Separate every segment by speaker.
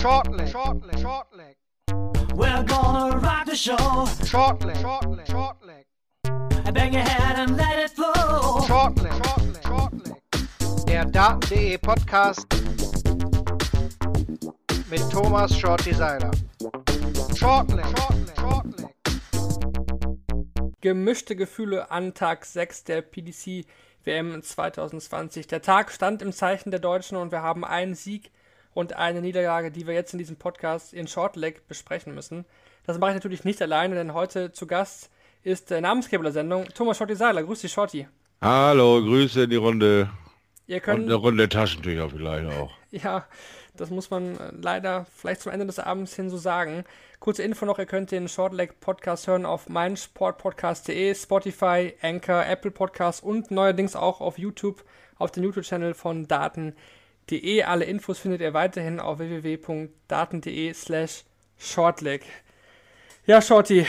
Speaker 1: Shortleg, shortleg, shortleg.
Speaker 2: We're gonna rock the show.
Speaker 1: Shortleg, shortleg, shortleg.
Speaker 2: Bang your head and let it flow.
Speaker 1: Shortleg, shortleg, shortleg. Der Daten.de Podcast mit Thomas Shorty Seiler. Shortleg, shortleg, shortleg.
Speaker 3: Gemischte Gefühle an Tag 6 der PDC WM 2020. Der Tag stand im Zeichen der Deutschen und wir haben einen Sieg und eine Niederlage, die wir jetzt in diesem Podcast in Shortleg besprechen müssen. Das mache ich natürlich nicht alleine, denn heute zu Gast ist der Namensgeber der Sendung, Thomas Shorty Seiler. Grüß dich, Shorty.
Speaker 4: Hallo, Grüße in die Runde.
Speaker 3: Ihr könnt,
Speaker 4: Und eine Runde Taschentücher vielleicht auch.
Speaker 3: Ja, das muss man äh, leider vielleicht zum Ende des Abends hin so sagen. Kurze Info noch, ihr könnt den Shortleg Podcast hören auf meinsportpodcast.de, Spotify, Anchor, Apple Podcasts und neuerdings auch auf YouTube, auf dem YouTube-Channel von daten.de. Alle Infos findet ihr weiterhin auf www.daten.de slash shortleg. Ja, Shorty,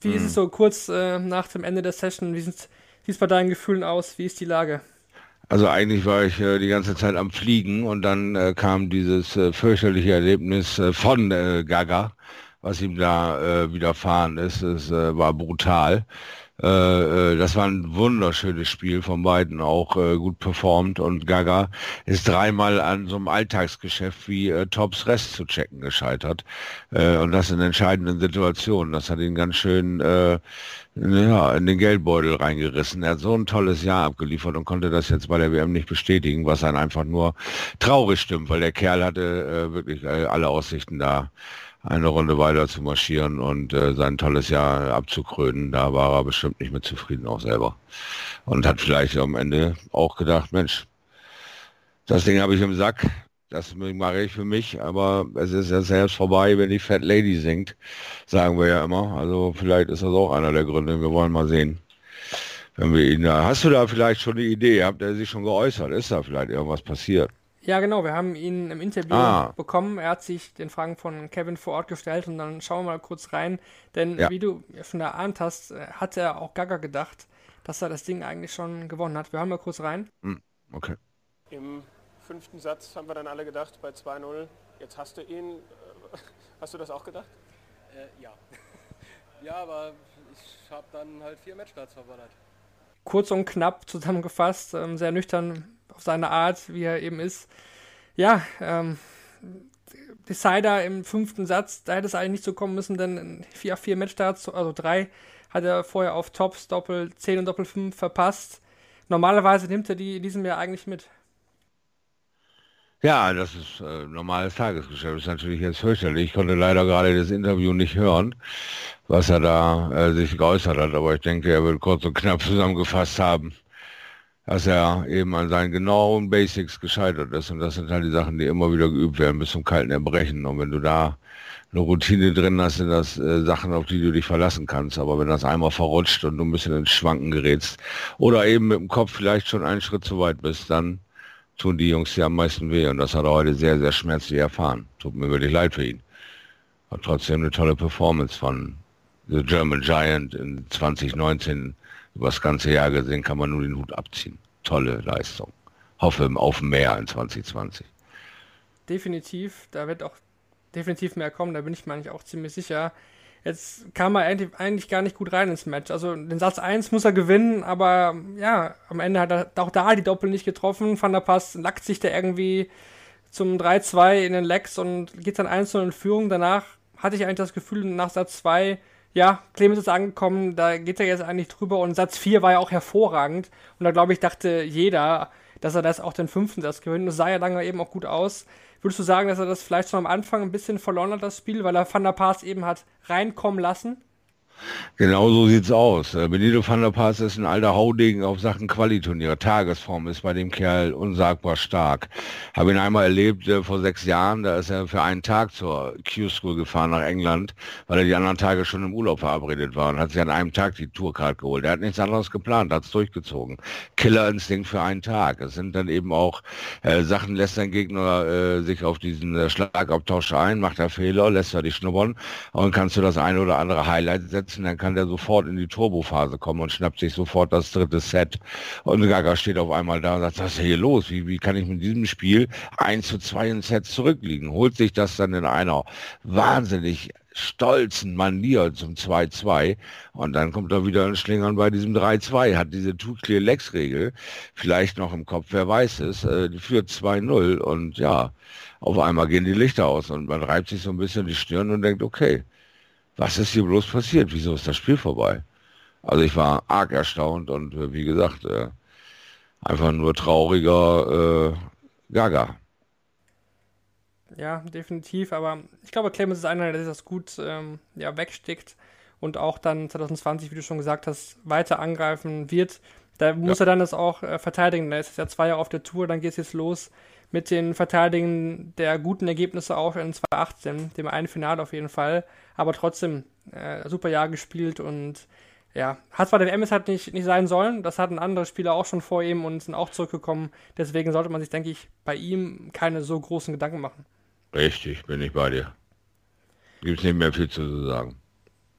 Speaker 3: wie ist es so kurz äh, nach dem Ende der Session? Wie sieht es bei deinen Gefühlen aus? Wie ist die Lage?
Speaker 4: Also eigentlich war ich äh, die ganze Zeit am Fliegen und dann äh, kam dieses äh, fürchterliche Erlebnis äh, von äh, Gaga, was ihm da widerfahren ist. Es war brutal. Äh, äh, das war ein wunderschönes Spiel von beiden, auch äh, gut performt und Gaga ist dreimal an so einem Alltagsgeschäft wie Tops Rest zu checken gescheitert und das in entscheidenden Situationen. Das hat ihn ganz schön ja, in den Geldbeutel reingerissen. Er hat so ein tolles Jahr abgeliefert und konnte das jetzt bei der WM nicht bestätigen, was einen einfach nur traurig stimmt, weil der Kerl hatte wirklich alle Aussichten da eine Runde weiter zu marschieren und äh, sein tolles Jahr abzukrönen. Da war er bestimmt nicht mehr zufrieden auch selber. Und hat vielleicht am Ende auch gedacht, Mensch, das Ding habe ich im Sack, das mache ich für mich, aber es ist jetzt erst vorbei, wenn die Fat Lady singt, sagen wir ja immer. Also vielleicht ist das auch einer der Gründe. Wir wollen mal sehen. Wenn wir ihn da, hast du da vielleicht schon eine Idee? Habt ihr sich schon geäußert? Ist da vielleicht irgendwas passiert?
Speaker 3: Ja, genau. Wir haben ihn im Interview
Speaker 4: Ah.
Speaker 3: bekommen. Er hat sich den Fragen von Kevin vor Ort gestellt und dann schauen wir mal kurz rein. Denn
Speaker 4: Ja.
Speaker 3: wie du schon erahnt hast, äh, hat er auch Gaga gedacht, dass er das Ding eigentlich schon gewonnen hat. Wir hören mal kurz rein.
Speaker 4: Okay.
Speaker 5: Im fünften Satz haben wir dann alle gedacht, bei 2-0, jetzt hast du ihn. Äh, Hast du das auch gedacht?
Speaker 6: Äh, ja. ja, aber ich habe dann halt vier Matchstarts verballert.
Speaker 3: Kurz und knapp zusammengefasst, ähm, sehr nüchtern auf seine Art, wie er eben ist. Ja, ähm, Decider im fünften Satz, da hätte es eigentlich nicht so kommen müssen, denn vier, vier Matchstarts, also drei, hat er vorher auf Tops, Doppel 10 und Doppel 5 verpasst. Normalerweise nimmt er die in diesem Jahr eigentlich mit.
Speaker 4: Ja, das ist äh, normales Tagesgeschäft. Ist natürlich jetzt fürchterlich. Ich konnte leider gerade das Interview nicht hören, was er da äh, sich geäußert hat. Aber ich denke, er wird kurz und knapp zusammengefasst haben, dass er eben an seinen genauen Basics gescheitert ist. Und das sind halt die Sachen, die immer wieder geübt werden bis zum kalten Erbrechen. Und wenn du da eine Routine drin hast, sind das äh, Sachen, auf die du dich verlassen kannst. Aber wenn das einmal verrutscht und du ein bisschen ins Schwanken gerätst oder eben mit dem Kopf vielleicht schon einen Schritt zu weit bist, dann tun die Jungs ja am meisten weh. Und das hat er heute sehr, sehr schmerzlich erfahren. Tut mir wirklich leid für ihn. Hat trotzdem eine tolle Performance von The German Giant in 2019 über das ganze Jahr gesehen, kann man nur den Hut abziehen. Tolle Leistung. Hoffe auf mehr in 2020.
Speaker 3: Definitiv, da wird auch definitiv mehr kommen, da bin ich mir eigentlich auch ziemlich sicher. Jetzt kam er eigentlich, gar nicht gut rein ins Match. Also den Satz 1 muss er gewinnen, aber ja, am Ende hat er auch da die Doppel nicht getroffen. Van der Pass lackt sich da irgendwie zum 3-2 in den Legs und geht dann 1 in Führung. Danach hatte ich eigentlich das Gefühl, nach Satz 2, ja, Clemens ist angekommen, da geht er jetzt eigentlich drüber und Satz 4 war ja auch hervorragend. Und da glaube ich, dachte jeder, dass er das auch den fünften Satz gewinnt. Und sah ja lange eben auch gut aus. Würdest du sagen, dass er das vielleicht schon am Anfang ein bisschen verloren hat, das Spiel, weil er Van der Paas eben hat reinkommen lassen?
Speaker 4: Genau so sieht's aus. Äh, Benito van der Paas ist ein alter Haudegen auf Sachen Qualiturniere. Tagesform ist bei dem Kerl unsagbar stark. Habe ihn einmal erlebt äh, vor sechs Jahren, da ist er für einen Tag zur Q-School gefahren nach England, weil er die anderen Tage schon im Urlaub verabredet war und hat sich an einem Tag die Tourcard geholt. Er hat nichts anderes geplant, hat's durchgezogen. Killerinstinkt für einen Tag. Es sind dann eben auch äh, Sachen, lässt sein Gegner äh, sich auf diesen äh, Schlagabtausch ein, macht er Fehler, lässt er dich schnuppern und kannst du das eine oder andere Highlight setzen setzen, dann kann der sofort in die Turbophase kommen und schnappt sich sofort das dritte Set. Und Gaga steht auf einmal da und sagt, was ist hier los? Wie, wie kann ich mit diesem Spiel 1 zu 2 in Sets zurückliegen? Holt sich das dann in einer wahnsinnig stolzen Manier zum 2-2 und dann kommt er wieder in Schlingern bei diesem 3-2, hat diese Two-Clear-Legs-Regel vielleicht noch im Kopf, wer weiß es, äh, führt 2-0 und ja, auf einmal gehen die Lichter aus und man reibt sich so ein bisschen die Stirn und denkt, okay, was ist hier bloß passiert? Wieso ist das Spiel vorbei? Also ich war arg erstaunt und äh, wie gesagt, äh, einfach nur trauriger äh, Gaga.
Speaker 3: Ja, definitiv. Aber ich glaube, Clemens ist einer, der sich das gut ähm, ja, wegstickt und auch dann 2020, wie du schon gesagt hast, weiter angreifen wird. Da muss ja. er dann das auch äh, verteidigen. Da ist es ja zwei Jahre auf der Tour, dann geht es jetzt los mit den Verteidigen der guten Ergebnisse auch in 2018, dem einen Finale auf jeden Fall. Aber trotzdem, äh, super Jahr gespielt und ja, hat zwar der WM halt nicht, nicht sein sollen, das hatten andere Spieler auch schon vor ihm und sind auch zurückgekommen. Deswegen sollte man sich, denke ich, bei ihm keine so großen Gedanken machen.
Speaker 4: Richtig, bin ich bei dir. Gibt es nicht mehr viel zu sagen.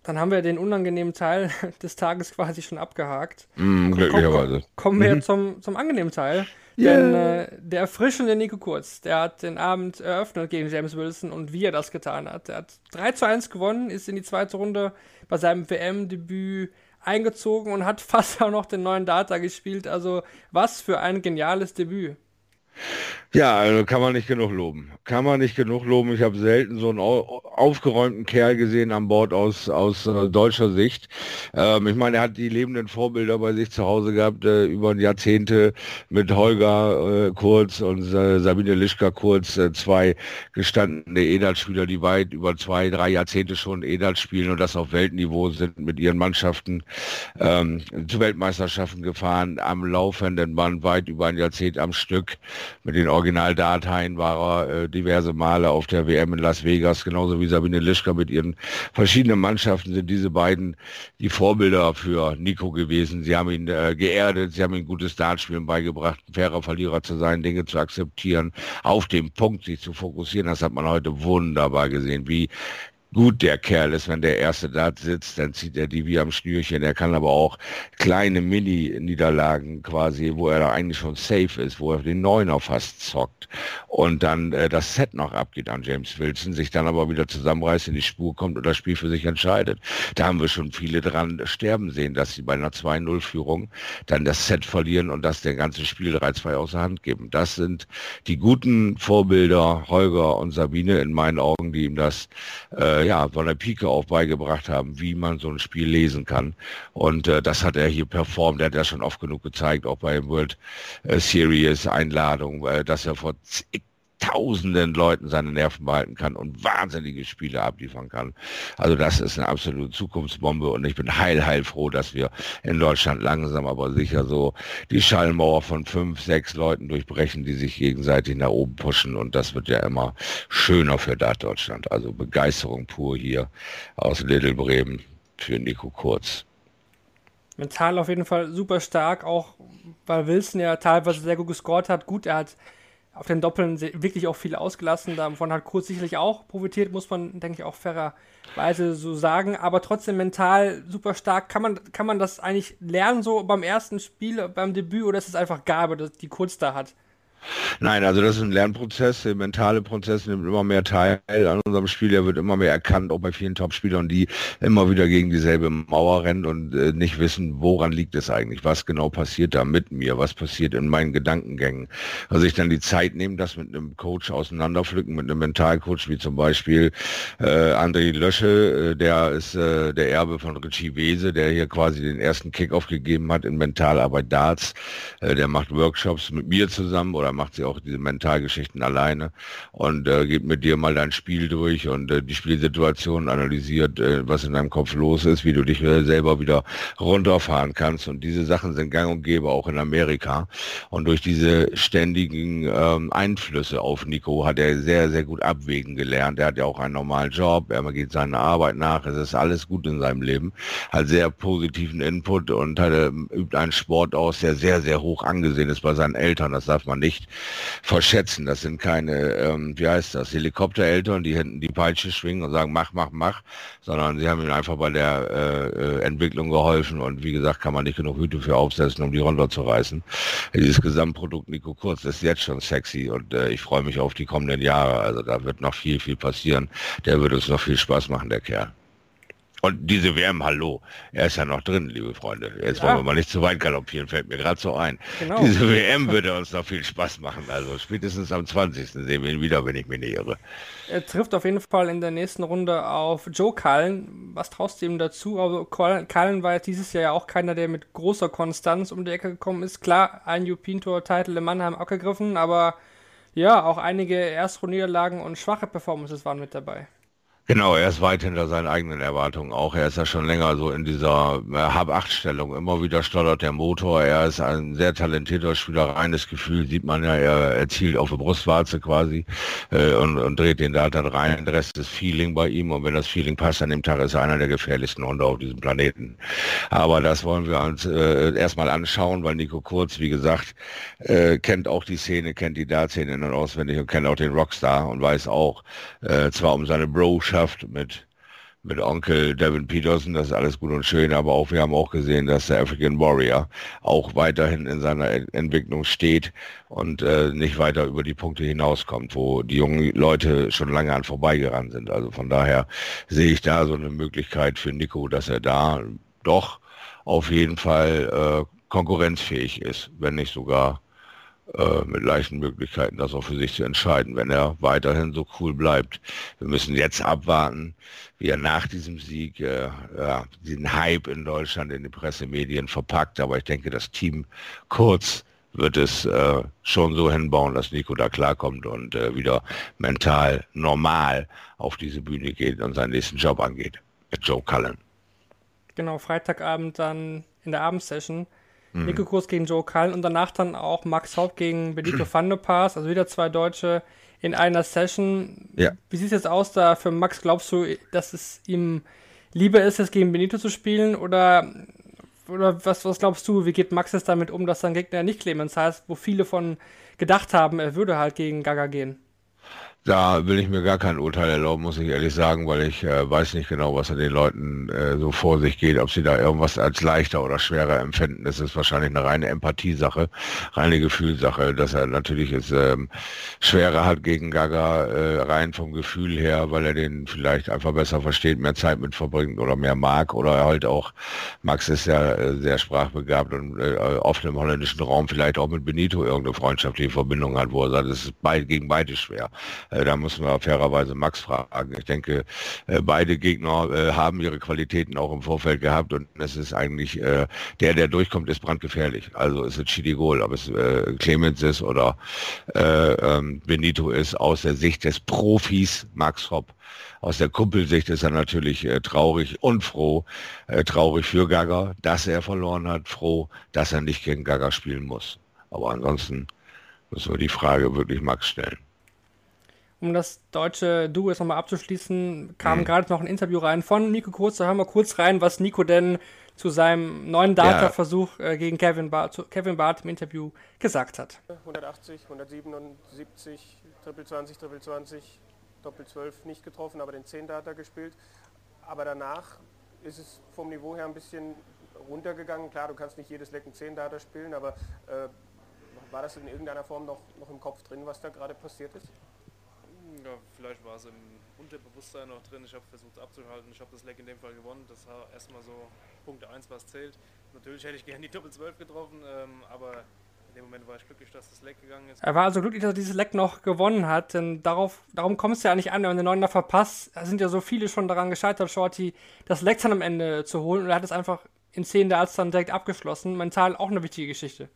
Speaker 3: Dann haben wir den unangenehmen Teil des Tages quasi schon abgehakt.
Speaker 4: Mm, glücklicherweise.
Speaker 3: Kommen, kommen wir mhm. zum, zum angenehmen Teil. Yeah. Denn äh, der erfrischende Nico Kurz, der hat den Abend eröffnet gegen James Wilson und wie er das getan hat. Er hat 3 zu 1 gewonnen, ist in die zweite Runde bei seinem WM-Debüt eingezogen und hat fast auch noch den neuen Data gespielt. Also was für ein geniales Debüt.
Speaker 4: Ja, also kann man nicht genug loben. Kann man nicht genug loben. Ich habe selten so einen aufgeräumten Kerl gesehen an Bord aus, aus äh, deutscher Sicht. Ähm, ich meine, er hat die lebenden Vorbilder bei sich zu Hause gehabt, äh, über Jahrzehnte mit Holger äh, Kurz und äh, Sabine Lischka Kurz, äh, zwei gestandene Edal-Spieler, die weit über zwei, drei Jahrzehnte schon Edal spielen und das auf Weltniveau sind, mit ihren Mannschaften ähm, zu Weltmeisterschaften gefahren, am laufenden Band weit über ein Jahrzehnt am Stück mit den Originaldateien war er äh, diverse Male auf der WM in Las Vegas, genauso wie Sabine Lischka mit ihren verschiedenen Mannschaften sind diese beiden die Vorbilder für Nico gewesen. Sie haben ihn äh, geerdet, sie haben ihm gutes Dartspielen beigebracht, fairer Verlierer zu sein, Dinge zu akzeptieren, auf den Punkt sich zu fokussieren. Das hat man heute wunderbar gesehen, wie gut der Kerl ist, wenn der Erste da sitzt, dann zieht er die wie am Schnürchen. Er kann aber auch kleine Mini-Niederlagen quasi, wo er da eigentlich schon safe ist, wo er den Neuner fast zockt und dann äh, das Set noch abgeht an James Wilson, sich dann aber wieder zusammenreißt, in die Spur kommt und das Spiel für sich entscheidet. Da haben wir schon viele dran sterben sehen, dass sie bei einer 2-0-Führung dann das Set verlieren und das der ganze Spiel 3-2 außer Hand geben. Das sind die guten Vorbilder Holger und Sabine in meinen Augen, die ihm das äh, ja, von der Pike auf beigebracht haben, wie man so ein Spiel lesen kann. Und äh, das hat er hier performt. Er hat ja schon oft genug gezeigt, auch bei World äh, Series Einladung, äh, dass er vor tausenden Leuten seine Nerven behalten kann und wahnsinnige Spiele abliefern kann. Also das ist eine absolute Zukunftsbombe und ich bin heil, heil froh, dass wir in Deutschland langsam aber sicher so die Schallmauer von fünf, sechs Leuten durchbrechen, die sich gegenseitig nach oben pushen und das wird ja immer schöner für Dart Deutschland. Also Begeisterung pur hier aus Little Bremen für Nico Kurz.
Speaker 3: Mental auf jeden Fall super stark, auch weil Wilson ja teilweise sehr gut gescored hat. Gut, er hat auf den Doppeln wirklich auch viel ausgelassen. Davon hat Kurz sicherlich auch profitiert, muss man, denke ich, auch fairerweise so sagen. Aber trotzdem mental super stark. Kann man, kann man das eigentlich lernen, so beim ersten Spiel, beim Debüt, oder ist es einfach Gabe, die Kurz da hat?
Speaker 4: Nein, also das ist ein Lernprozess, der mentale Prozess nimmt immer mehr teil an unserem Spiel, der wird immer mehr erkannt, auch bei vielen Top-Spielern, die immer wieder gegen dieselbe Mauer rennen und äh, nicht wissen, woran liegt es eigentlich, was genau passiert da mit mir, was passiert in meinen Gedankengängen. Also ich dann die Zeit nehmen, das mit einem Coach auseinanderpflücken, mit einem Mentalcoach, wie zum Beispiel äh, André Lösche, äh, der ist äh, der Erbe von Richie Wese, der hier quasi den ersten Kickoff gegeben hat in Mentalarbeit Darts, äh, der macht Workshops mit mir zusammen oder macht sie auch diese Mentalgeschichten alleine und äh, geht mit dir mal dein Spiel durch und äh, die Spielsituation analysiert, äh, was in deinem Kopf los ist, wie du dich äh, selber wieder runterfahren kannst. Und diese Sachen sind gang und gäbe auch in Amerika. Und durch diese ständigen ähm, Einflüsse auf Nico hat er sehr, sehr gut abwägen gelernt. Er hat ja auch einen normalen Job, er geht seiner Arbeit nach, es ist alles gut in seinem Leben, hat sehr positiven Input und hat, äh, übt einen Sport aus, der sehr, sehr hoch angesehen ist bei seinen Eltern. Das darf man nicht nicht verschätzen. Das sind keine, ähm, wie heißt das, Helikoptereltern, die hinten die Peitsche schwingen und sagen, mach, mach, mach, sondern sie haben ihm einfach bei der äh, äh, Entwicklung geholfen und wie gesagt, kann man nicht genug Hüte für aufsetzen, um die runterzureißen. Dieses Gesamtprodukt Nico Kurz ist jetzt schon sexy und äh, ich freue mich auf die kommenden Jahre. Also da wird noch viel, viel passieren. Der wird uns noch viel Spaß machen, der Kerl. Und diese WM, hallo, er ist ja noch drin, liebe Freunde. Jetzt ja. wollen wir mal nicht zu weit galoppieren, fällt mir gerade so ein. Genau. Diese WM würde uns noch viel Spaß machen. Also spätestens am 20. sehen wir ihn wieder, wenn ich mich nicht irre.
Speaker 3: Er trifft auf jeden Fall in der nächsten Runde auf Joe Cullen. Was traust du ihm dazu? Also Cullen war jetzt dieses Jahr ja auch keiner, der mit großer Konstanz um die Ecke gekommen ist. Klar, ein European Tour Titel in Mannheim abgegriffen, aber ja, auch einige Erstrundniederlagen und schwache Performances waren mit dabei.
Speaker 4: Genau, er ist weit hinter seinen eigenen Erwartungen auch. Er ist ja schon länger so in dieser äh, Hab-Acht-Stellung. Immer wieder stottert der Motor. Er ist ein sehr talentierter Spieler. Reines Gefühl sieht man ja. Er erzielt auf der Brustwarze quasi äh, und, und, dreht den da dann rein. Der Rest ist Feeling bei ihm. Und wenn das Feeling passt an dem Tag, ist er einer der gefährlichsten Hunde auf diesem Planeten. Aber das wollen wir uns äh, erstmal anschauen, weil Nico Kurz, wie gesagt, äh, kennt auch die Szene, kennt die Dart-Szene auswendig und kennt auch den Rockstar und weiß auch, äh, zwar um seine Bro Mannschaft mit mit Onkel Devin Peterson, das ist alles gut und schön, aber auch wir haben auch gesehen, dass der African Warrior auch weiterhin in seiner Entwicklung steht und äh, nicht weiter über die Punkte hinauskommt, wo die jungen Leute schon lange an vorbeigerannt sind. Also von daher sehe ich da so eine Möglichkeit für Nico, dass er da doch auf jeden Fall äh, konkurrenzfähig ist, wenn nicht sogar äh, mit leichten Möglichkeiten, das auch für sich zu entscheiden, wenn er weiterhin so cool bleibt. Wir müssen jetzt abwarten, wie er nach diesem Sieg äh, ja, den Hype in Deutschland in die Pressemedien verpackt. Aber ich denke, das Team kurz wird es äh, schon so hinbauen, dass Nico da klarkommt und äh, wieder mental normal auf diese Bühne geht und seinen nächsten Job angeht. Mit Joe Cullen.
Speaker 3: Genau, Freitagabend dann in der Abendsession Mhm. Nico Kurs gegen Joe Cullen und danach dann auch Max Haupt gegen Benito van de Paas, also wieder zwei Deutsche in einer Session. Ja. Wie sieht es jetzt aus da für Max? Glaubst du, dass es ihm lieber ist, jetzt gegen Benito zu spielen oder, oder was, was glaubst du, wie geht Max jetzt damit um, dass sein Gegner nicht Clemens heißt, wo viele von gedacht haben, er würde halt gegen Gaga gehen?
Speaker 4: Da will ich mir gar kein Urteil erlauben, muss ich ehrlich sagen, weil ich äh, weiß nicht genau, was an den Leuten äh, so vor sich geht, ob sie da irgendwas als leichter oder schwerer empfinden. Das ist wahrscheinlich eine reine Empathiesache, reine Gefühlsache, dass er natürlich es ähm, schwerer hat gegen Gaga, äh, rein vom Gefühl her, weil er den vielleicht einfach besser versteht, mehr Zeit mit verbringt oder mehr mag oder halt auch, Max ist ja äh, sehr sprachbegabt und äh, oft im holländischen Raum vielleicht auch mit Benito irgendeine freundschaftliche Verbindung hat, wo er sagt, es ist beid, gegen beide schwer. Äh, da müssen wir fairerweise Max fragen. Ich denke, äh, beide Gegner äh, haben ihre Qualitäten auch im Vorfeld gehabt und es ist eigentlich der, der durchkommt, ist brandgefährlich. Also es ist Chidigol, ob es Clemens ist oder ähm, Benito ist, aus der Sicht des Profis Max Hopp. Aus der Kumpelsicht ist er natürlich äh, traurig und froh. Äh, traurig für Gaga, dass er verloren hat, froh, dass er nicht gegen Gaga spielen muss. Aber ansonsten müssen wir die Frage wirklich Max stellen
Speaker 3: um das deutsche Duo jetzt nochmal abzuschließen, kam mhm. gerade noch ein Interview rein von Nico Kurz. Da hören wir kurz rein, was Nico denn zu seinem neuen Data-Versuch äh, gegen Kevin Barth, Kevin Barth im Interview gesagt hat.
Speaker 5: 180, 177, Triple 20, Triple 20, Doppel 12 nicht getroffen, aber den 10 Data gespielt. Aber danach ist es vom Niveau her ein bisschen runtergegangen. Klar, du kannst nicht jedes Lecken 10 Data spielen, aber äh, war das in irgendeiner Form noch, noch im Kopf drin, was da gerade passiert ist?
Speaker 6: Ja, vielleicht war es im Unterbewusstsein noch drin. Ich habe versucht abzuhalten. Ich habe das Leck in dem Fall gewonnen. Das war erstmal so Punkt 1, was zählt. Natürlich hätte ich gerne die Doppel 12 getroffen, ähm, aber in dem Moment war ich glücklich, dass das Leck gegangen ist.
Speaker 3: Er war also glücklich, dass er dieses Leck noch gewonnen hat, denn darauf, darum kommt es ja nicht an, wenn der Neuner verpasst. Da sind ja so viele schon daran gescheitert, Shorty das Leck dann am Ende zu holen und er hat es einfach in 10 der Arzt dann direkt abgeschlossen. Mental auch eine wichtige Geschichte.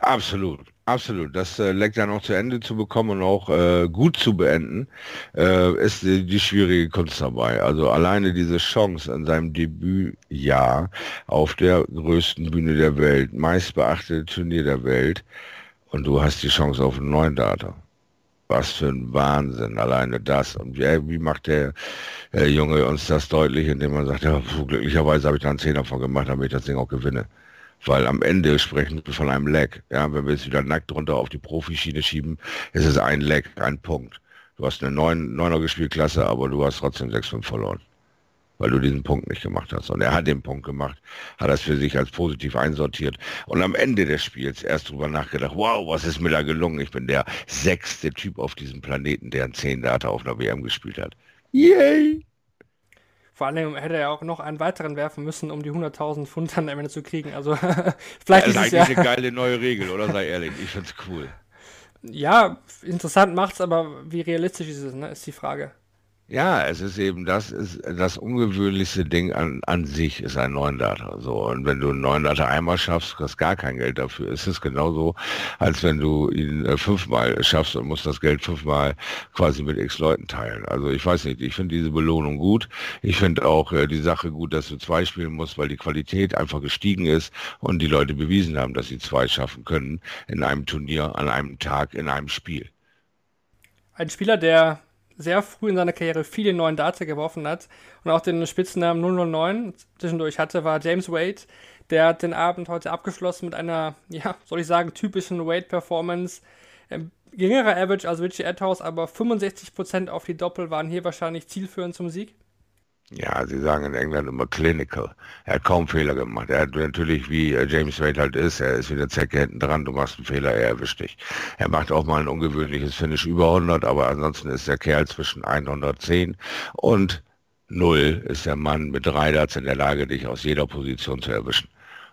Speaker 4: Absolut, absolut. Das äh, Leck dann auch zu Ende zu bekommen und auch äh, gut zu beenden, äh, ist die, die, schwierige Kunst dabei. Also alleine diese Chance an seinem Debütjahr auf der größten Bühne der Welt, meist beachtete Turnier der Welt, und du hast die Chance auf einen neuen Data. Was für ein Wahnsinn, alleine das. Und wie, wie macht der äh, Junge uns das deutlich, indem man sagt, ja, glücklicherweise habe ich da einen Zehner von gemacht, damit ich das Ding auch gewinne. Weil am Ende sprechen wir von einem Leg. Ja, wenn wir es wieder nackt runter auf die Profischiene schieben, ist es ein Leg, ein Punkt. Du hast eine 9, 9er Gespielklasse, aber du hast trotzdem 6-5 verloren. Weil du diesen Punkt nicht gemacht hast. Und er hat den Punkt gemacht, hat das für sich als positiv einsortiert. Und am Ende des Spiels erst drüber nachgedacht, wow, was ist mir da gelungen? Ich bin der sechste Typ auf diesem Planeten, der ein 10 Data auf einer WM gespielt hat. Yay!
Speaker 3: Vor allem hätte er auch noch einen weiteren werfen müssen, um die 100.000 Pfund dann am Ende zu kriegen. Also vielleicht
Speaker 4: das ist
Speaker 3: es ja,
Speaker 4: eigentlich eine geile neue Regel, oder? Sei ehrlich, ich find's cool.
Speaker 3: ja, interessant macht's, aber wie realistisch ist es, ne, ist die Frage.
Speaker 4: Ja, es ist eben das ist das ungewöhnlichste Ding an, an sich ist ein Neundata. So und wenn du einen Neundata einmal schaffst, kriegst gar kein Geld dafür. Es ist genauso, als wenn du ihn äh, fünfmal schaffst und musst das Geld fünfmal quasi mit X Leuten teilen. Also ich weiß nicht, ich finde diese Belohnung gut. Ich finde auch äh, die Sache gut, dass du zwei spielen musst, weil die Qualität einfach gestiegen ist und die Leute bewiesen haben, dass sie zwei schaffen können in einem Turnier, an einem Tag, in einem Spiel.
Speaker 3: Ein Spieler, der sehr früh in seiner Karriere viele neuen Data geworfen hat und auch den Spitznamen 009 zwischendurch hatte, war James Wade. Der hat den Abend heute abgeschlossen mit einer, ja, soll ich sagen, typischen Wade-Performance. Ähm, geringerer Average als Richie Edhouse, aber 65% auf die Doppel waren hier wahrscheinlich zielführend zum Sieg.
Speaker 4: Ja, sie sagen in England immer clinical. Er hat kaum Fehler gemacht. Er hat natürlich, wie äh, James Wade halt ist, er ist wieder Zecke hinten dran, du machst einen Fehler, er erwischt dich. Er macht auch mal ein ungewöhnliches Finish über 100, aber ansonsten ist der Kerl zwischen 110 und 0 ist der Mann mit drei Darts in der Lage, dich aus jeder Position zu erwischen.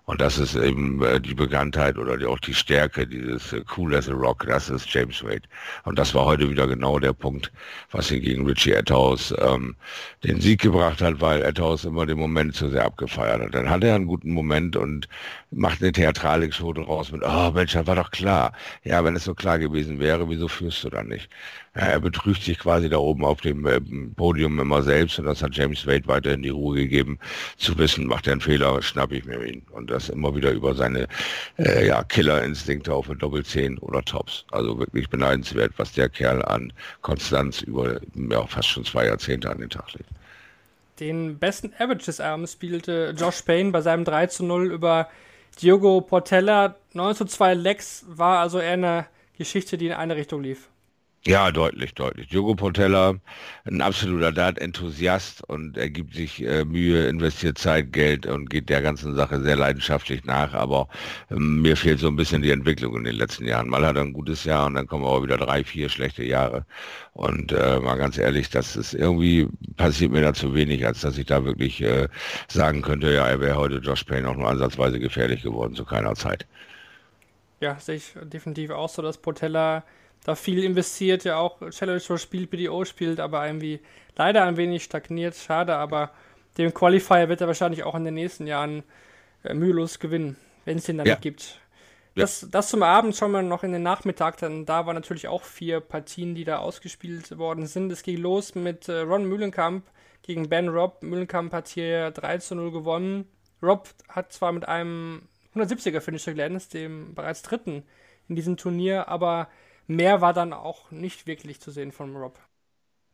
Speaker 4: Und das ist eben äh, die Bekanntheit oder auch die Stärke dieses äh, Cool as a Rock, das ist James Wade. Und das war heute wieder genau der Punkt, was ihn gegen Richie Etthaus ähm, den Sieg gebracht hat, weil Etthaus immer den Moment zu sehr abgefeiert hat. Dann hat er einen guten Moment und macht eine Theatralik-Show draus mit, oh Mensch, das war doch klar. Ja, wenn es so klar gewesen wäre, wieso führst du dann nicht? Ja, er betrügt sich quasi da oben auf dem äh, Podium immer selbst und das hat James Wade weiterhin die Ruhe gegeben, zu wissen, macht er einen Fehler, schnapp ich mir ihn. Und das immer wieder über seine äh, ja, Killerinstinkte auf eine Doppelzehn oder Tops. Also wirklich beneidenswert, was der Kerl an Konstanz über ja, fast schon zwei Jahrzehnte an den Tag legt.
Speaker 3: Den besten Average des Abends spielte Josh Payne bei seinem 3 zu 0 über Diogo Portella. 9 zu 2 Lex war also eher eine Geschichte, die in eine Richtung lief.
Speaker 4: Ja, deutlich, deutlich. Diogo Portella, ein absoluter Dart-Enthusiast und er gibt sich äh, Mühe, investiert Zeit, Geld und geht der ganzen Sache sehr leidenschaftlich nach. Aber ähm, mir fehlt so ein bisschen die Entwicklung in den letzten Jahren. Mal hat er ein gutes Jahr und dann kommen aber wieder drei, vier schlechte Jahre. Und äh, mal ganz ehrlich, das ist irgendwie passiert mir da zu wenig, als dass ich da wirklich äh, sagen könnte, ja, er wäre heute Josh Payne auch nur ansatzweise gefährlich geworden zu keiner Zeit.
Speaker 3: Ja, sehe ich definitiv auch so, dass Portella da viel investiert, ja auch Challenge spielt, BDO spielt, aber irgendwie leider ein wenig stagniert. Schade, aber den Qualifier wird er wahrscheinlich auch in den nächsten Jahren äh, mühelos gewinnen, wenn es den dann
Speaker 4: Ja.
Speaker 3: gibt. Das, das zum Abend schauen wir noch in den Nachmittag, dann da waren natürlich auch vier Partien, die da ausgespielt worden sind. Es ging los mit äh, Ron Mühlenkamp gegen Ben Robb. Mühlenkamp hat hier 3 zu 0 gewonnen. Robb hat zwar mit einem 170er Finisher geglänzt, dem bereits dritten in diesem Turnier, aber mehr war dann auch nicht wirklich zu sehen von Rob.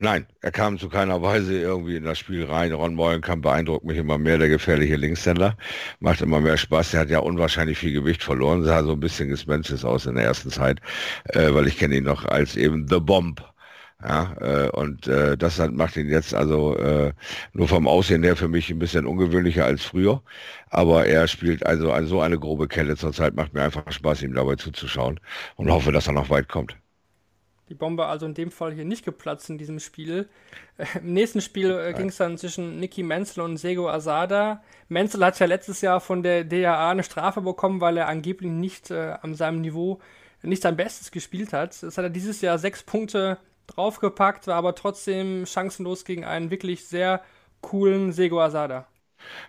Speaker 4: Nein, er kam zu keiner Weise irgendwie in das Spiel rein. Ron Mollenkamp beeindruckt mich immer mehr, der gefährliche Linkshänder. Macht immer mehr Spaß. Er hat ja unwahrscheinlich viel Gewicht verloren, sah so ein bisschen gespenstisch aus in der ersten Zeit, äh, weil ich kenne ihn noch als eben The Bomb. Ja, äh, und äh, das hat, macht ihn jetzt also äh, nur vom Aussehen her für mich ein bisschen ungewöhnlicher als früher. Aber er spielt also ein, so eine grobe Kelle zurzeit, macht mir einfach Spaß, ihm dabei zuzuschauen und hoffe, dass er noch weit kommt.
Speaker 3: Die Bombe also in dem Fall hier nicht geplatzt in diesem Spiel. Äh, Im nächsten Spiel äh, ging es dann zwischen Nicky Menzel und Sego Asada. Menzel hat ja letztes Jahr von der DAA eine Strafe bekommen, weil er angeblich nicht äh, an seinem Niveau nicht sein Bestes gespielt hat. Das hat er dieses Jahr sechs Punkte draufgepackt, war aber trotzdem chancenlos gegen einen wirklich sehr coolen Sego Asada.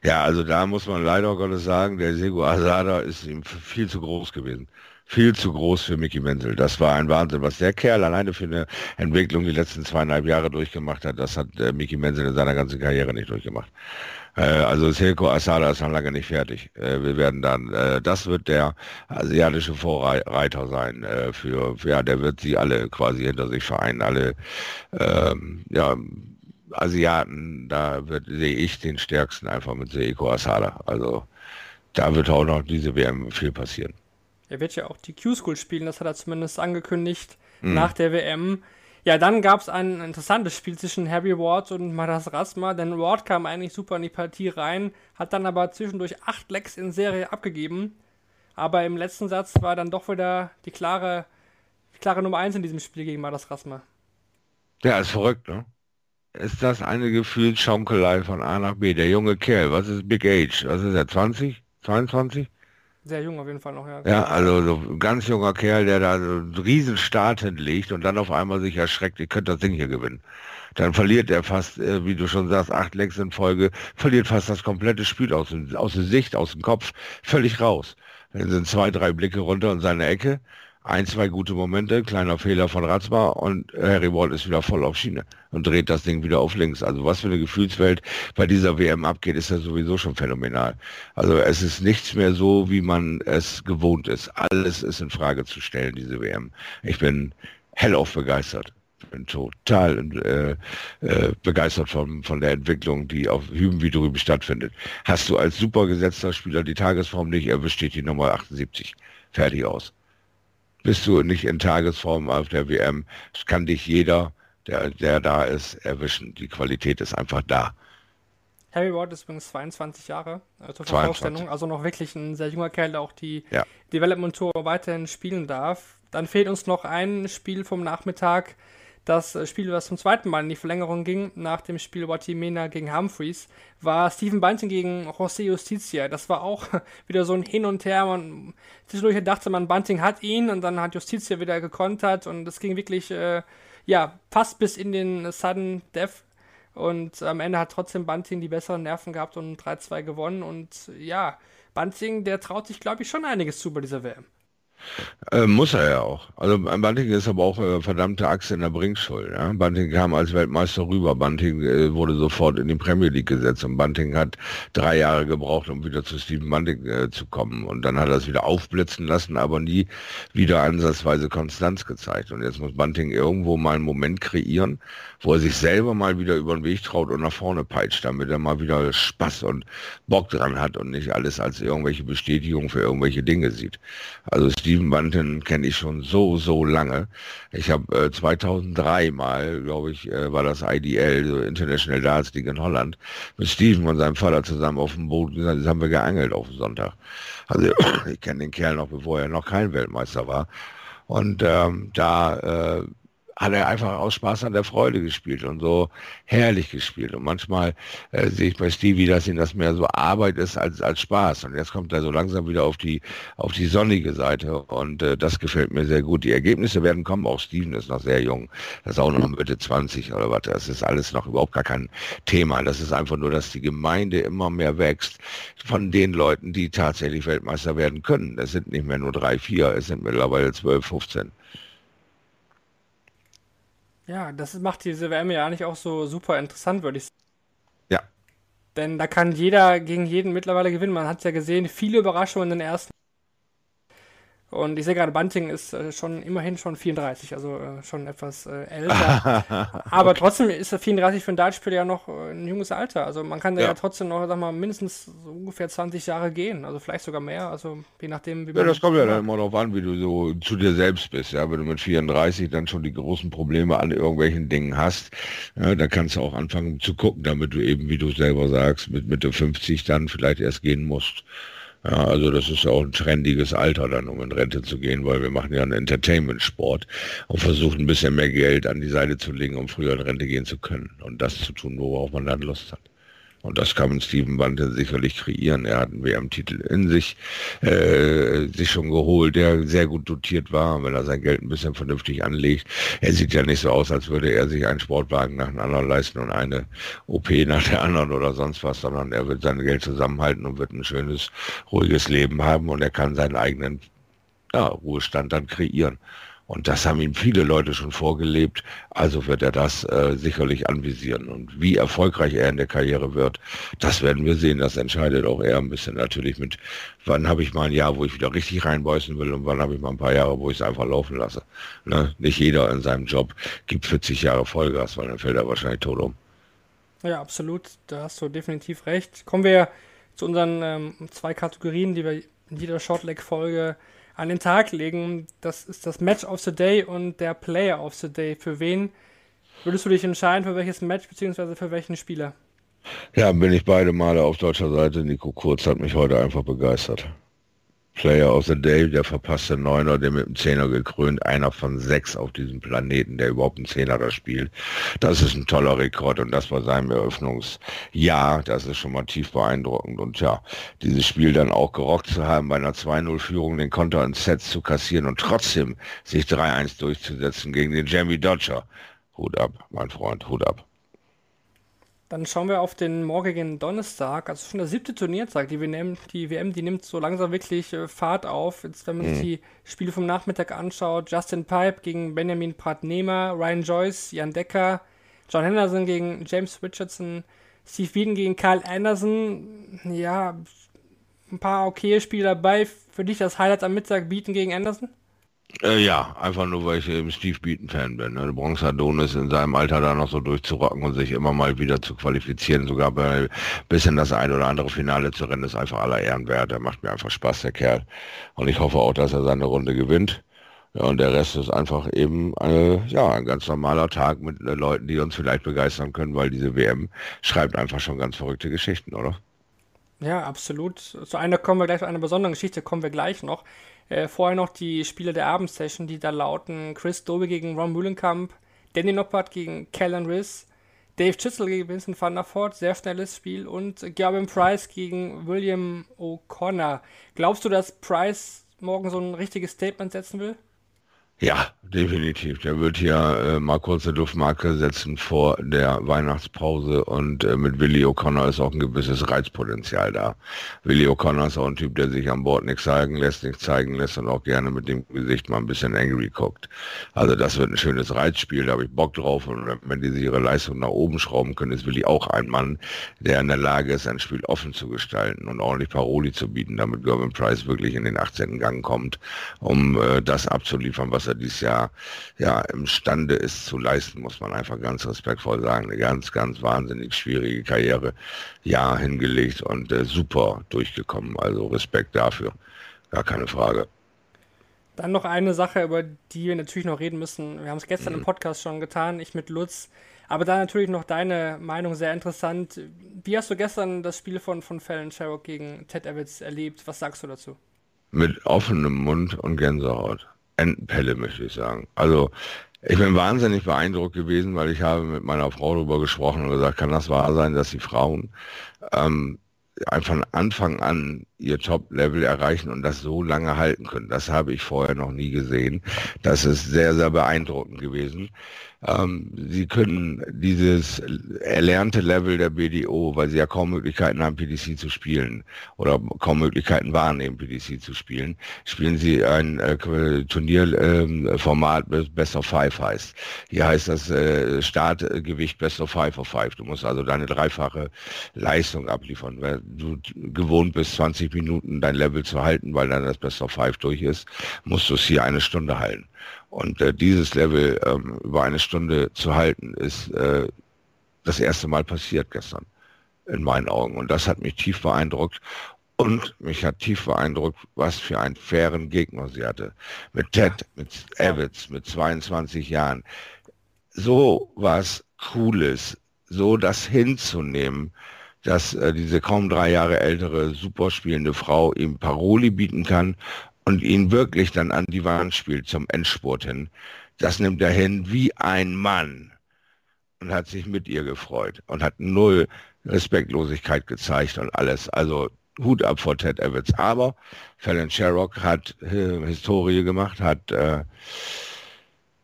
Speaker 4: Ja, also da muss man leider Gottes sagen, der Sego Asada ist ihm viel zu groß gewesen. Viel zu groß für Mickey Menzel. Das war ein Wahnsinn, was der Kerl alleine für eine Entwicklung die letzten zweieinhalb Jahre durchgemacht hat. Das hat äh, Mickey Menzel in seiner ganzen Karriere nicht durchgemacht. Äh, also Selko Asada ist noch lange nicht fertig. Äh, wir werden dann, äh, das wird der asiatische Vorreiter sein äh, für, für, ja, der wird sie alle quasi hinter sich vereinen, alle, ähm, ja, Asiaten, da wird, sehe ich den stärksten einfach mit Seiko Asada. Also da wird auch noch diese WM viel passieren.
Speaker 3: Er wird ja auch die Q-School spielen, das hat er zumindest angekündigt mhm. nach der WM. Ja, dann gab es ein interessantes Spiel zwischen Harry Ward und Maras Rasma, denn Ward kam eigentlich super in die Partie rein, hat dann aber zwischendurch acht Lecks in Serie abgegeben. Aber im letzten Satz war dann doch wieder die klare, die klare Nummer 1 in diesem Spiel gegen Maras Rasma.
Speaker 4: Ja, ist verrückt, ne? Ist das eine Gefühlsschaukelei von A nach B? Der junge Kerl, was ist Big Age? Was ist er, 20? 22?
Speaker 3: Sehr jung auf jeden Fall noch, ja.
Speaker 4: Ja, also so ein ganz junger Kerl, der da so einen riesen Start hinlegt und dann auf einmal sich erschreckt, ich könnte das Ding hier gewinnen. Dann verliert er fast, äh, wie du schon sagst, acht Lecks in Folge, verliert fast das komplette Spiel aus, aus der Sicht, aus dem Kopf, völlig raus. Dann sind zwei, drei Blicke runter in seine Ecke ein, zwei gute Momente, kleiner Fehler von Ratzma und Harry Ward ist wieder voll auf Schiene und dreht das Ding wieder auf links. Also was für eine Gefühlswelt bei dieser WM abgeht, ist ja sowieso schon phänomenal. Also es ist nichts mehr so, wie man es gewohnt ist. Alles ist in Frage zu stellen, diese WM. Ich bin hellauf begeistert. Ich bin total äh, äh, begeistert von, von der Entwicklung, die auf Hüben wie drüben stattfindet. Hast du als super gesetzter Spieler die Tagesform nicht, erwischt steht die Nummer 78. Fertig aus bist du nicht in Tagesform auf der WM. Es kann dich jeder, der, der da ist, erwischen. Die Qualität ist einfach da.
Speaker 3: Harry Ward ist übrigens 22 Jahre äh, zur Vorausstellung, also noch wirklich ein sehr junger Kerl, der auch die ja. Development Tour weiterhin spielen darf. Dann fehlt uns noch ein Spiel vom Nachmittag, das Spiel, was zum zweiten Mal in die Verlängerung ging, nach dem Spiel Watimena gegen Humphreys, war Stephen Bunting gegen José Justicia. Das war auch wieder so ein Hin und Her. Man, zwischendurch dachte man, Bunting hat ihn und dann hat Justicia wieder gekontert und es ging wirklich, äh, ja, fast bis in den Sudden Death. Und am Ende hat trotzdem Bunting die besseren Nerven gehabt und 3-2 gewonnen. Und ja, Bunting, der traut sich, glaube ich, schon einiges zu bei dieser WM.
Speaker 4: Äh, muss er ja auch. Also Bunting ist aber auch äh, verdammte Achse in der Bringschuld. Ja? Bunting kam als Weltmeister rüber. Bunting äh, wurde sofort in die Premier League gesetzt und Bunting hat drei Jahre gebraucht, um wieder zu Stephen Bunting äh, zu kommen. Und dann hat er es wieder aufblitzen lassen, aber nie wieder ansatzweise Konstanz gezeigt. Und jetzt muss Bunting irgendwo mal einen Moment kreieren, wo er sich selber mal wieder über den Weg traut und nach vorne peitscht, damit er mal wieder Spaß und Bock dran hat und nicht alles als irgendwelche Bestätigung für irgendwelche Dinge sieht. Also Steven Bunton kenne ich schon so, so lange. Ich habe äh, 2003 mal, glaube ich, äh, war das IDL, so International Darts League in Holland, mit Steven und seinem Vater zusammen auf dem Boot, das haben wir geangelt auf dem Sonntag. Also ich kenne den Kerl noch, bevor er noch kein Weltmeister war. Und ähm, da äh, hat er einfach aus Spaß an der Freude gespielt und so herrlich gespielt. Und manchmal äh, sehe ich bei Stevie, dass ihm das mehr so Arbeit ist als, als Spaß. Und jetzt kommt er so langsam wieder auf die, auf die sonnige Seite. Und äh, das gefällt mir sehr gut. Die Ergebnisse werden kommen. Auch Steven ist noch sehr jung. Das ist auch noch Mitte 20 oder was. Das ist alles noch überhaupt gar kein Thema. Das ist einfach nur, dass die Gemeinde immer mehr wächst von den Leuten, die tatsächlich Weltmeister werden können. Es sind nicht mehr nur drei, vier, es sind mittlerweile zwölf, 15.
Speaker 3: Ja, das macht diese WM ja eigentlich auch so super interessant, würde ich sagen.
Speaker 4: Ja.
Speaker 3: Denn da kann jeder gegen jeden mittlerweile gewinnen. Man hat es ja gesehen, viele Überraschungen in den ersten und ich sehe gerade, Bunting ist äh, schon immerhin schon 34, also äh, schon etwas äh, älter. Aber okay. trotzdem ist er 34 für ein Dartspieler ja noch äh, ein junges Alter. Also man kann ja. ja, trotzdem noch, sag mal, mindestens so ungefähr 20 Jahre gehen. Also vielleicht sogar mehr. Also je nachdem,
Speaker 4: wie man. Ja, das kommt ja dann immer darauf an, wie du so zu dir selbst bist. Ja, wenn du mit 34 dann schon die großen Probleme an irgendwelchen Dingen hast, ja, dann kannst du auch anfangen zu gucken, damit du eben, wie du selber sagst, mit Mitte 50 dann vielleicht erst gehen musst. Ja, also das ist ja auch ein trendiges Alter dann, um in Rente zu gehen, weil wir machen ja einen Entertainment-Sport und versuchen ein bisschen mehr Geld an die Seite zu legen, um früher in Rente gehen zu können und das zu tun, worauf man dann Lust hat. Und das kann Steven Bante sicherlich kreieren. Er hat einen WM-Titel in sich, äh, sich schon geholt, der sehr gut dotiert war, wenn er sein Geld ein bisschen vernünftig anlegt. Er sieht ja nicht so aus, als würde er sich einen Sportwagen nach dem anderen leisten und eine OP nach der anderen oder sonst was, sondern er wird sein Geld zusammenhalten und wird ein schönes, ruhiges Leben haben und er kann seinen eigenen ja, Ruhestand dann kreieren. Und das haben ihm viele Leute schon vorgelebt. Also wird er das äh, sicherlich anvisieren. Und wie erfolgreich er in der Karriere wird, das werden wir sehen. Das entscheidet auch er ein bisschen natürlich mit, wann habe ich mal ein Jahr, wo ich wieder richtig reinbeißen will und wann habe ich mal ein paar Jahre, wo ich es einfach laufen lasse. Ne? Nicht jeder in seinem Job gibt 40 Jahre Vollgas, weil dann fällt er wahrscheinlich tot um.
Speaker 3: Ja, absolut. Da hast du definitiv recht. Kommen wir zu unseren ähm, zwei Kategorien, die wir in jeder Shortleg-Folge an den Tag legen. Das ist das Match of the Day und der Player of the Day. Für wen würdest du dich entscheiden, für welches Match bzw. für welchen Spieler?
Speaker 4: Ja, bin ich beide Male auf deutscher Seite. Nico Kurz hat mich heute einfach begeistert. Player of the Day, der verpasste Neuner, der mit dem Zehner gekrönt, einer von sechs auf diesem Planeten, der überhaupt einen Zehner da spielt. Das ist ein toller Rekord und das war sein Eröffnungsjahr. Das ist schon mal tief beeindruckend. Und ja, dieses Spiel dann auch gerockt zu haben, bei einer 2-0-Führung den Konter in Sets zu kassieren und trotzdem sich 3-1 durchzusetzen gegen den Jamie Dodger. Hut ab, mein Freund, Hut ab.
Speaker 3: Dann schauen wir auf den morgigen Donnerstag, also schon der siebte Turniertag. Die WM, die WM, die nimmt so langsam wirklich äh, Fahrt auf. Jetzt, wenn man mhm. sich die Spiele vom Nachmittag anschaut, Justin Pipe gegen Benjamin Pratt-Nehmer, Ryan Joyce, Jan Decker, John Henderson gegen James Richardson, Steve Beaton gegen Kyle Anderson. Ja, ein paar okay Spiele dabei. Für dich das Highlight am Mittag, Beaton gegen Anderson?
Speaker 4: Äh, ja, einfach nur, weil ich eben Steve Beaton-Fan bin. Ne? Bronx Adonis in seinem Alter da noch so durchzurocken und sich immer mal wieder zu qualifizieren, sogar bei bis in das ein oder andere Finale zu rennen, ist einfach aller Ehren wert. Der macht mir einfach Spaß, der Kerl. Und ich hoffe auch, dass er seine Runde gewinnt. Ja, und der Rest ist einfach eben äh, ja, ein ganz normaler Tag mit äh, Leuten, die uns vielleicht begeistern können, weil diese WM schreibt einfach schon ganz verrückte Geschichten, oder?
Speaker 3: Ja, absolut. Zu einer kommen wir gleich, zu einer besonderen Geschichte kommen wir gleich noch. Äh, vorher noch die Spiele der Abendsession, die da lauten Chris Dobe gegen Ron Mühlenkamp, Danny Noppert gegen Kellen Riss, Dave Chisel gegen Vincent van der Voort, sehr schnelles Spiel und Gavin Price gegen William O'Connor. Glaubst du, dass Price morgen so ein richtiges Statement setzen will?
Speaker 4: Ja, definitiv. Der wird hier äh, mal kurze Duftmarke setzen vor der Weihnachtspause und äh, mit Willie O'Connor ist auch ein gewisses Reizpotenzial da. Willie O'Connor ist auch ein Typ, der sich an Bord nichts sagen lässt, nichts zeigen lässt und auch gerne mit dem Gesicht mal ein bisschen angry guckt. Also das wird ein schönes Reizspiel, da habe ich Bock drauf und wenn die ihre Leistung nach oben schrauben können, ist Willie auch ein Mann, der in der Lage ist, ein Spiel offen zu gestalten und ordentlich Paroli zu bieten, damit Gervin Price wirklich in den 18. Gang kommt, um äh, das abzuliefern, was er er dieses Jahr ja imstande ist zu leisten, muss man einfach ganz respektvoll sagen. Eine ganz, ganz wahnsinnig schwierige Karriere ja hingelegt und äh, super durchgekommen. Also Respekt dafür. Gar keine Frage.
Speaker 3: Dann noch eine Sache, über die wir natürlich noch reden müssen. Wir haben es gestern mhm. im Podcast schon getan, ich mit Lutz. Aber da natürlich noch deine Meinung sehr interessant. Wie hast du gestern das Spiel von, von Fallon Sherrock gegen Ted Evans erlebt? Was sagst du dazu?
Speaker 4: Mit offenem Mund und Gänsehaut. Entenpelle, möchte ich sagen. Also ich bin wahnsinnig beeindruckt gewesen, weil ich habe mit meiner Frau darüber gesprochen und gesagt, kann das wahr sein, dass die Frauen ähm, von Anfang an ihr Top-Level erreichen und das so lange halten können. Das habe ich vorher noch nie gesehen. Das ist sehr, sehr beeindruckend gewesen. Ähm, sie können dieses erlernte Level der BDO, weil sie ja kaum Möglichkeiten haben, PDC zu spielen oder kaum Möglichkeiten wahrnehmen, PDC zu spielen, spielen sie ein äh, Turnierformat, äh, Best of Five heißt. Hier heißt das äh, Startgewicht Best of Five of Five. Du musst also deine dreifache Leistung abliefern. Wenn du gewohnt bist, 20 Minuten dein Level zu halten, weil dann das Best of Five durch ist, musst du es hier eine Stunde halten. Und äh, dieses Level ähm, über eine Stunde zu halten, ist äh, das erste Mal passiert gestern in meinen Augen. Und das hat mich tief beeindruckt. Und mich hat tief beeindruckt, was für einen fairen Gegner sie hatte. Mit Ted, mit Evans, mit 22 Jahren. So was Cooles, so das hinzunehmen, dass äh, diese kaum drei Jahre ältere, super spielende Frau ihm Paroli bieten kann und ihn wirklich dann an die Wand spielt zum Endspurt hin, das nimmt er hin wie ein Mann und hat sich mit ihr gefreut und hat null Respektlosigkeit gezeigt und alles. Also Hut ab vor Ted Evans. Aber Fallon Sherrock hat äh, Historie gemacht, hat äh,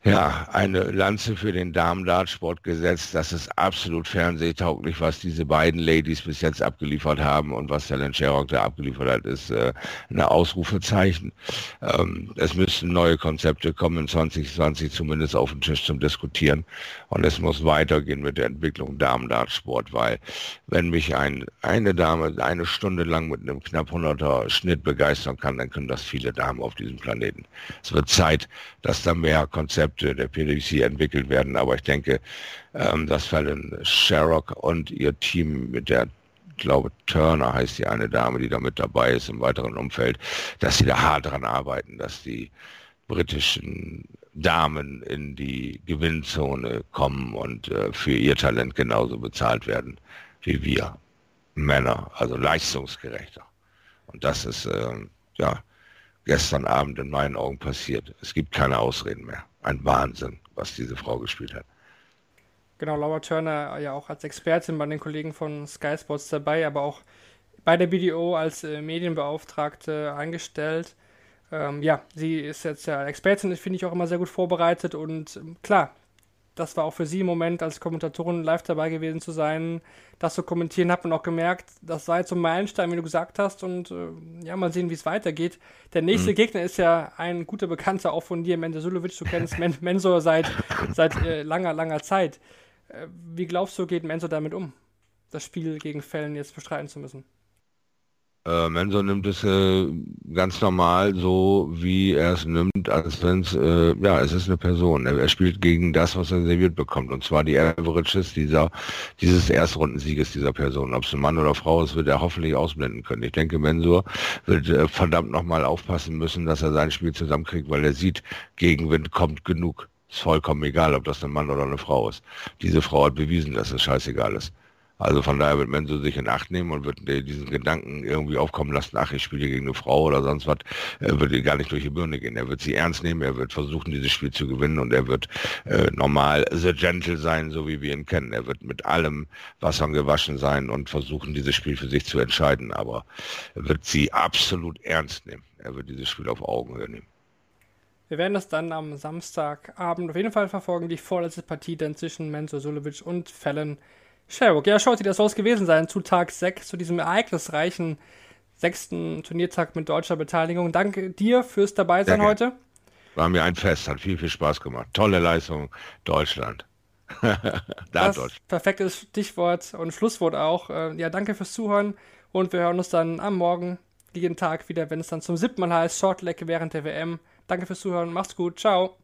Speaker 4: ja, eine Lanze für den Damen-Dartsport gesetzt. Das ist absolut fernsehtauglich, was diese beiden Ladies bis jetzt abgeliefert haben und was Helen Sherrock da abgeliefert hat, ist äh, eine Ausrufezeichen. Ähm, es müssten neue Konzepte kommen in 2020 zumindest auf den Tisch zum Diskutieren und es muss weitergehen mit der Entwicklung Damen-Dartsport, weil wenn mich ein, eine Dame eine Stunde lang mit einem knapp 100er Schnitt begeistern kann, dann können das viele Damen auf diesem Planeten. Es wird Zeit, dass da mehr Konzepte Konzepte der PDC entwickelt werden. Aber ich denke, ähm, dass Fallon Sherrock und ihr Team mit der glaube Turner heißt die eine Dame, die da mit dabei ist im weiteren Umfeld, dass sie da hart dran arbeiten, dass die britischen Damen in die Gewinnzone kommen und äh, für ihr Talent genauso bezahlt werden wie wir Männer, also leistungsgerechter. Und das ist äh, ja gestern Abend in meinen Augen passiert. Es gibt keine Ausreden mehr. Ein Wahnsinn, was diese Frau gespielt hat.
Speaker 3: Genau, Laura Turner ja auch als Expertin bei den Kollegen von Sky Sports dabei, aber auch bei der BDO als äh, Medienbeauftragte eingestellt. Ähm, ja, sie ist jetzt ja Expertin, finde ich auch immer sehr gut vorbereitet und ähm, klar, das war auch für sie im Moment als Kommentatorin live dabei gewesen zu sein, das zu kommentieren, hat man auch gemerkt, das sei ein Meilenstein, wie du gesagt hast und äh, ja, mal sehen, wie es weitergeht. Der nächste mhm. Gegner ist ja ein guter Bekannter auch von dir, Menzo Sulovic, du kennst Men Mensur seit, seit äh, langer, langer Zeit. Äh, wie glaubst du, geht Menzo damit um, das Spiel gegen Fällen jetzt bestreiten zu müssen?
Speaker 4: Äh, Mensur nimmt es äh, ganz normal so, wie er es nimmt, als wenn es, äh, ja, es ist eine Person. Er, er, spielt gegen das, was er serviert bekommt. Und zwar die Averages dieser, dieses Erstrundensieges dieser Person. Ob es ein Mann oder Frau ist, wird er hoffentlich ausblenden können. Ich denke, Mensur wird äh, verdammt nochmal aufpassen müssen, dass er sein Spiel zusammenkriegt, weil er sieht, Gegenwind kommt genug. Ist vollkommen egal, ob das ein Mann oder eine Frau ist. Diese Frau hat bewiesen, dass es scheißegal ist. Also von daher wird Menzo sich in Acht nehmen und wird diesen Gedanken irgendwie aufkommen lassen, ach, ich spiele gegen eine Frau oder sonst was, er wird gar nicht durch die Birne gehen. Er wird sie ernst nehmen, er wird versuchen, dieses Spiel zu gewinnen und er wird äh, normal the gentle sein, so wie wir ihn kennen. Er wird mit allem Wassern gewaschen sein und versuchen, dieses Spiel für sich zu entscheiden, aber er wird sie absolut ernst nehmen. Er wird dieses Spiel auf Augenhöhe nehmen.
Speaker 3: Wir werden das dann am Samstagabend auf jeden Fall verfolgen, die vorletzte Partie dann zwischen Menzo Sulovic und Fallon Sherrock, ja, schaut, das soll es gewesen sein zu Tag 6, zu diesem ereignisreichen sechsten Turniertag mit deutscher Beteiligung. Danke dir fürs Dabeisein heute.
Speaker 4: War mir ein Fest, hat viel, viel Spaß gemacht. Tolle Leistung, Deutschland.
Speaker 3: das perfektes Stichwort und Schlusswort auch. Äh, ja, danke fürs Zuhören und wir hören uns dann am Morgen, jeden Tag wieder, wenn es dann zum siebten Mal heißt, Shortleg während der WM. Danke fürs Zuhören, macht's gut, ciao.